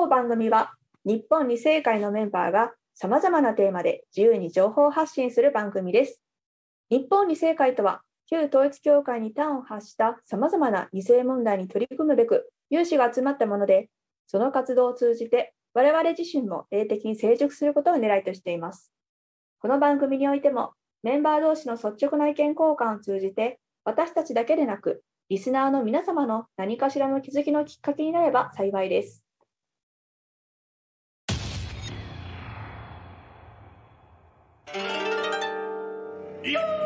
当番組は日本二世会のメンバーが様々なテーマで自由に情報発信する番組です。日本二世会とは旧統一教会に端を発した様々な二世問題に取り組むべく有志が集まったもので、その活動を通じて我々自身も霊的に成熟することを狙いとしています。この番組においてもメンバー同士の率直な意見交換を通じて私たちだけでなくリスナーの皆様の何かしらの気づきのきっかけになれば幸いです。Yeah.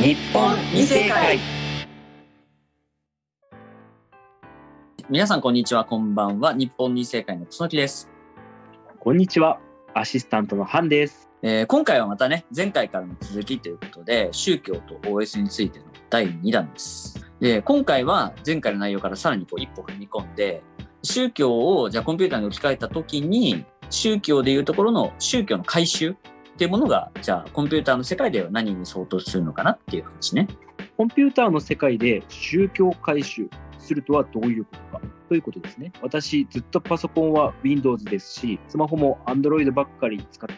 日本二世界。皆さんこんにちは。こんばんは。日本二世界の楠木です。こんにちは。アシスタントのハンです、えー、今回はまたね前回からの続きということで宗教と OS についての第2弾です。で今回は前回の内容からさらにこう一歩踏み込んで宗教をじゃあコンピューターに置き換えた時に宗教でいうところの宗教の回収っていうものが、じゃあコンピューターの世界では何に相当するのかなっていう話ね。コンピューターの世界で宗教回収するとはどういうことかということですね。私、ずっとパソコンは Windows ですし、スマホも Android ばっかり使っ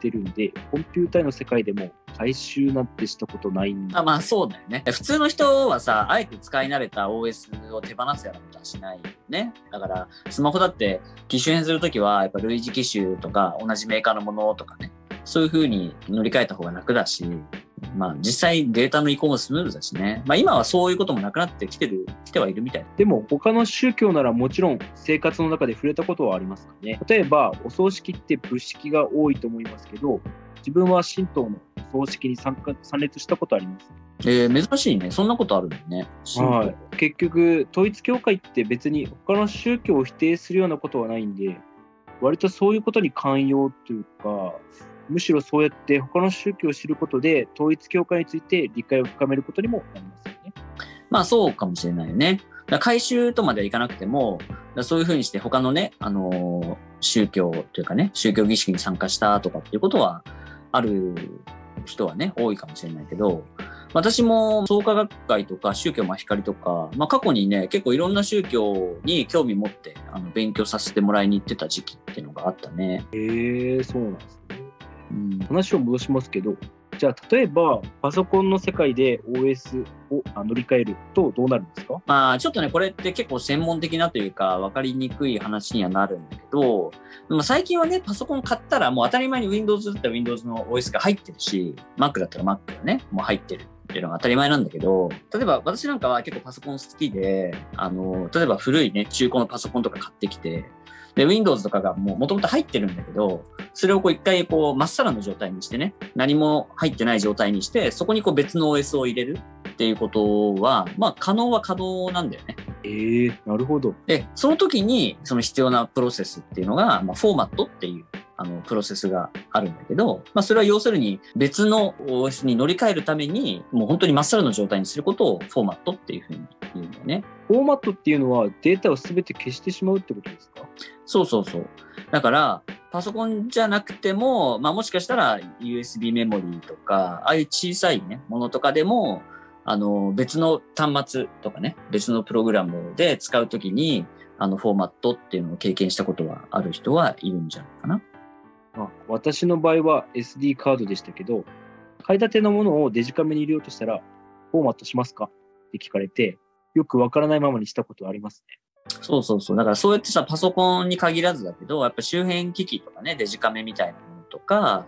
てるんで、コンピューターの世界でも回収なんてしたことないんあまあそうだよね。普通の人はさ、あえて使い慣れた OS を手放すようなことはしないよね。だから、スマホだって機種変するときは、やっぱ類似機種とか同じメーカーのものとかね、そういうふうに乗り換えた方が楽だし、まあ実際データの移行もスムーズだしね。まあ今はそういうこともなくなってきてる、来てはいるみたい。でも他の宗教ならもちろん生活の中で触れたことはありますかね。例えばお葬式って仏式が多いと思いますけど、自分は神道のお葬式に参加参列したことあります？えー、珍しいね。そんなことあるんだね。はい。結局、統一教会って別に他の宗教を否定するようなことはないんで、割とそういうことに寛容というか、むしろそうやって他の宗教を知ることで、統一教会について理解を深めることにもなりますよね。まあそうかもしれないよね。だ回収とまではいかなくても、そういうふうにして他のね、あのー、宗教というかね、宗教儀式に参加したとかっていうことはある人はね、多いかもしれないけど、私も創価学会とか宗教真光とか、まあ、過去にね、結構いろんな宗教に興味持ってあの勉強させてもらいに行ってた時期っていうのがあったね。へえそうなんですね。うん、話を戻しますけど、じゃあ例えばパソコンの世界で OS を乗り換えるとどうなるんですか？まあちょっとねこれって結構専門的なというか分かりにくい話にはなるんだけどでも最近はねパソコン買ったらもう当たり前に Windows だったら Windows の OS が入ってるし Mac だったら Mac がねもう入ってるっていうのが当たり前なんだけど、例えば私なんかは結構パソコン好きで、あの、例えば古いね、中古のパソコンとか買ってきて、で、Windows とかがもう元々入ってるんだけど、それをこう一回こう、まっさらの状態にしてね、何も入ってない状態にして、そこにこう別の OS を入れるっていうことは、まあ可能は可能なんだよね。ええー、なるほど。で、その時にその必要なプロセスっていうのが、まあフォーマットっていうあの、プロセスがあるんだけど、まあ、それは要するに別の OS に乗り換えるために、もう本当にまっさらの状態にすることをフォーマットっていうふうに言うんだよね。フォーマットっていうのはデータを全て消してしまうってことですか？そうそうそう。だから、パソコンじゃなくても、まあもしかしたら USB メモリーとか、ああいう小さいね、ものとかでも、あの、別の端末とかね、別のプログラムで使うときに、あの、フォーマットっていうのを経験したことはある人はいるんじゃないかな。あ私の場合は SD カードでしたけど、買い立てのものをデジカメに入れようとしたら、フォーマットしますか？って聞かれて、よくわからないままにしたことはありますね。そうそうそう。だからそうやってさ、パソコンに限らずだけど、やっぱ周辺機器とかね、デジカメみたいなものとか、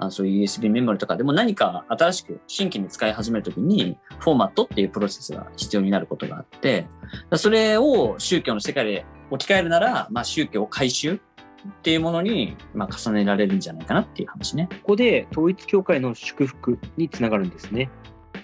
あそういう USB メモリとかでも何か新しく新規に使い始めるときに、フォーマットっていうプロセスが必要になることがあって、それを宗教の世界で置き換えるなら、まあ宗教を回収っていうものに、まあ、重ねられるんじゃないかなっていう話ね。ここで統一教会の祝福につながるんですね。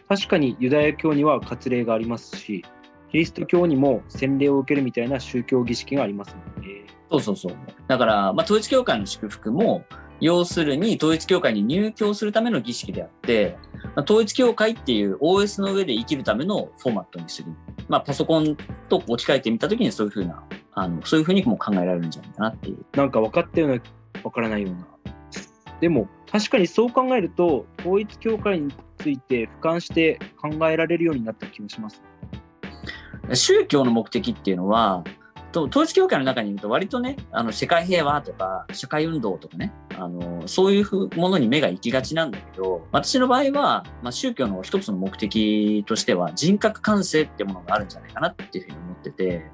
確かにユダヤ教には割礼がありますし、キリスト教にも洗礼を受けるみたいな宗教儀式がありますので、そうそうそう。だから、まあ、統一教会の祝福も、要するに統一教会に入教するための儀式であって、まあ統一教会っていう OS の上で生きるためのフォーマットにする。まあ、パソコンと置き換えてみたときにそういうふうな、あの、そういうふうにも考えられるんじゃないかなっていう。なんか分かったような、分からないような。でも、確かにそう考えると、統一教会について俯瞰して考えられるようになった気もします。宗教の目的っていうのは、と統一教会の中にいると割とね、あの世界平和とか社会運動とかね、あのそういうものに目が行きがちなんだけど、私の場合は、まあ、宗教の一つの目的としては人格完成ってものがあるんじゃないかなっていうふうに思ってて、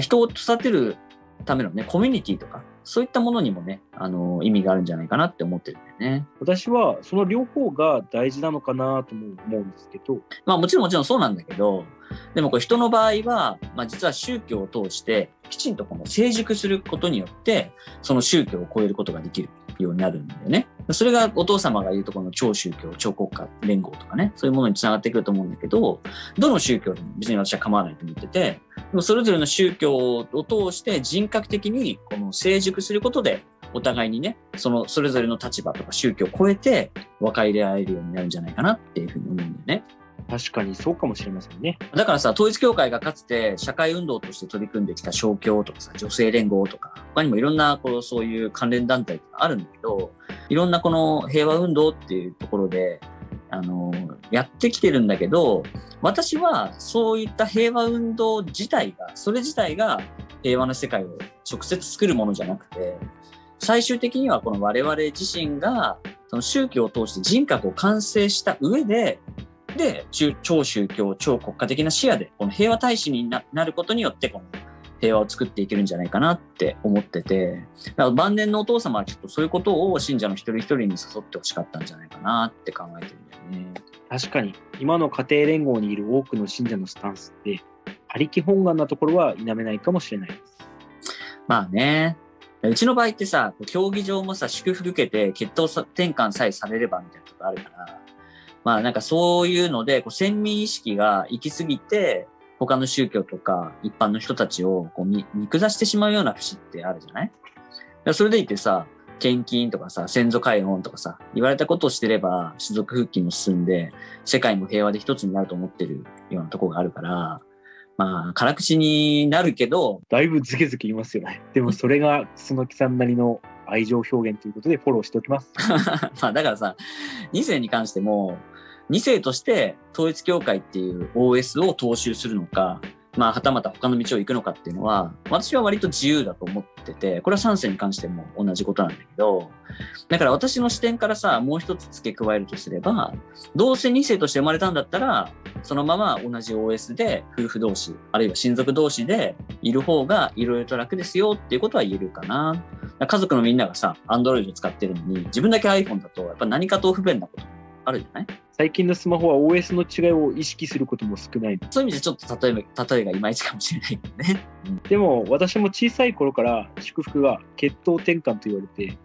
人を育てるためのね、コミュニティとか、そういったものにもね、あの意味があるんじゃないかなって思ってるんだよね。私はその両方が大事なのかなとも思うんですけど、まあもちろんもちろんそうなんだけど、でもこれ人の場合は、まあ実は宗教を通してきちんとこの成熟することによって、その宗教を超えることができるようになるんだよね。それがお父様が言うとこの超宗教、超国家連合とかね、そういうものにつながってくると思うんだけど、どの宗教でも別に私は構わないと思ってて、でもそれぞれの宗教を通して人格的にこの成熟することで、お互いにね、そのそれぞれの立場とか宗教を超えて分かり合えるようになるんじゃないかなっていうふうに思うんだよね。確かにそうかもしれませんね。だからさ、統一教会がかつて社会運動として取り組んできた勝共とかさ、女性連合とか、他にもいろんなこうそういう関連団体があるんだけど、いろんなこの平和運動っていうところで、あの、やってきてるんだけど、私はそういった平和運動自体が、それ自体が平和な世界を直接作るものじゃなくて、最終的にはこの我々自身が、その宗教を通して人格を完成した上で、で、中超宗教、超国家的な視野で、この平和大使にななることによって、この平和を作っていけるんじゃないかなって思ってて、だから晩年のお父様はきっとそういうことを信者の一人一人に誘ってほしかったんじゃないかなって考えてるんだよね。確かに、今の家庭連合にいる多くの信者のスタンスって、他力本願なところは否めないかもしれないです。まあね。うちの場合ってさ、競技場もさ、祝福受けて血統転換さえされればみたいなとこあるから、まあなんかそういうので、こう先民意識が行き過ぎて、他の宗教とか一般の人たちをこう見見下してしまうような節ってあるじゃない？それでいてさ、献金とかさ、先祖解怨とかさ、言われたことをしてれば、種族復帰も進んで、世界も平和で一つになると思ってるようなところがあるから、まあ、辛口になるけど、だいぶズケズケ言いますよね。でもそれが楠木さんなりの愛情表現ということでフォローしておきます。まあだからさ、2世に関しても、2世として統一教会っていう OS を踏襲するのか、まあはたまた他の道を行くのかっていうのは、私は割と自由だと思ってて、これは3世に関しても同じことなんだけど、だから私の視点からさ、もう一つ付け加えるとすれば、どうせ2世として生まれたんだったら、そのまま同じ OS で夫婦同士、あるいは親族同士でいる方がいろいろと楽ですよっていうことは言えるかな。家族のみんながさ、Android 使ってるのに、自分だけ iPhone だと、やっぱ何かと不便なことあるじゃない？最近のスマホは OS の違いを意識することも少ない。そういう意味でちょっと例えば、例えがいまいちかもしれないけどね。でも私も小さい頃から祝福が血統転換と言われて、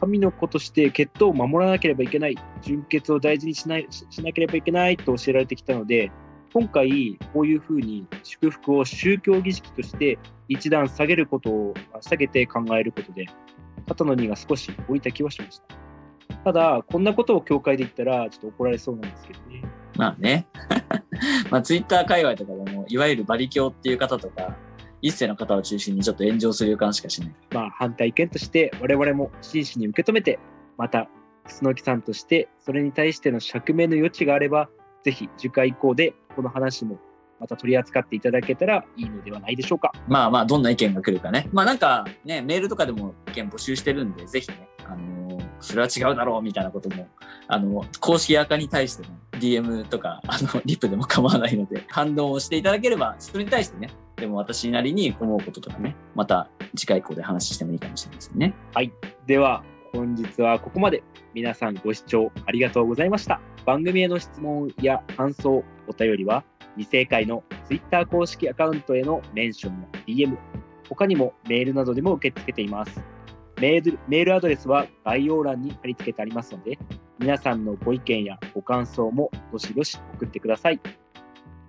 神の子として血統を守らなければいけない、純血を大事にしないししなければいけないと教えられてきたので、今回こういうふうに祝福を宗教儀式として一段下げることを下げて考えることで、肩の荷が少し下りた気はしました。ただ、こんなことを教会で言ったらちょっと怒られそうなんですけどね。まあね。まあ Twitter 界隈とかでも、いわゆるバリ教っていう方とか、一世の方を中心にちょっと炎上する予感しかしない。まあ、反対意見として我々も真摯に受け止めて、また、楠木さんとしてそれに対しての釈明の余地があれば、ぜひ次回以降でこの話もまた取り扱っていただけたらいいのではないでしょうか。まあまあ、どんな意見が来るかね。まあなんかね、メールとかでも意見募集してるんで、ぜひね、あのーそれは違うだろうみたいなことも、あの、公式アカに対しての DM とか、あの、リプでも構わないので、反応をしていただければ、それに対してね、でも私なりに思うこととかね、また次回以降で話してもいいかもしれませんね。はいでは、本日はここまで。皆さんご視聴ありがとうございました。番組への質問や感想、お便りは、未正解の Twitter 公式アカウントへのメンションや DM、他にもメールなどでも受け付けています。メールメールアドレスは概要欄に貼り付けてありますので、皆さんのご意見やご感想もどしどし送ってください。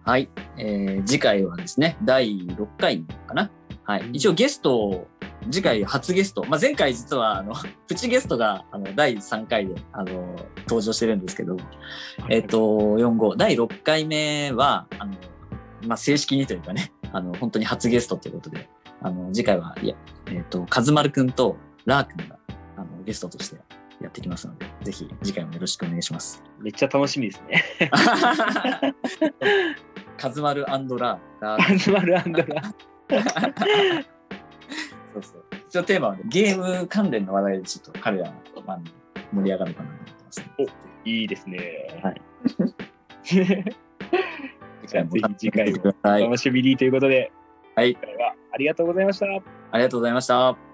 はい。えー次回はですね、第6回かな。はい。一応ゲスト次回初ゲスト、まあ、前回実はあの プチゲストがあの第3回であの登場してるんですけど、えっ、と45第6回目はあの、まあ、正式にというかねあの本当に初ゲストということであの次回はいや、えっと和丸くんとラーくんがあのゲストとしてやってきますのでぜひ次回もよろしくお願いします。めっちゃ楽しみですね。カズマルラー。ラーアンズマルラ。そうそう。一応テーマは、ね、ゲーム関連の話題でちょっと彼らのまあ盛り上がるかなと思ってます、ね。いいですね。はい 次次回もぜひ次回も。楽しみにということで、はい今回はありがとうございました。ありがとうございました。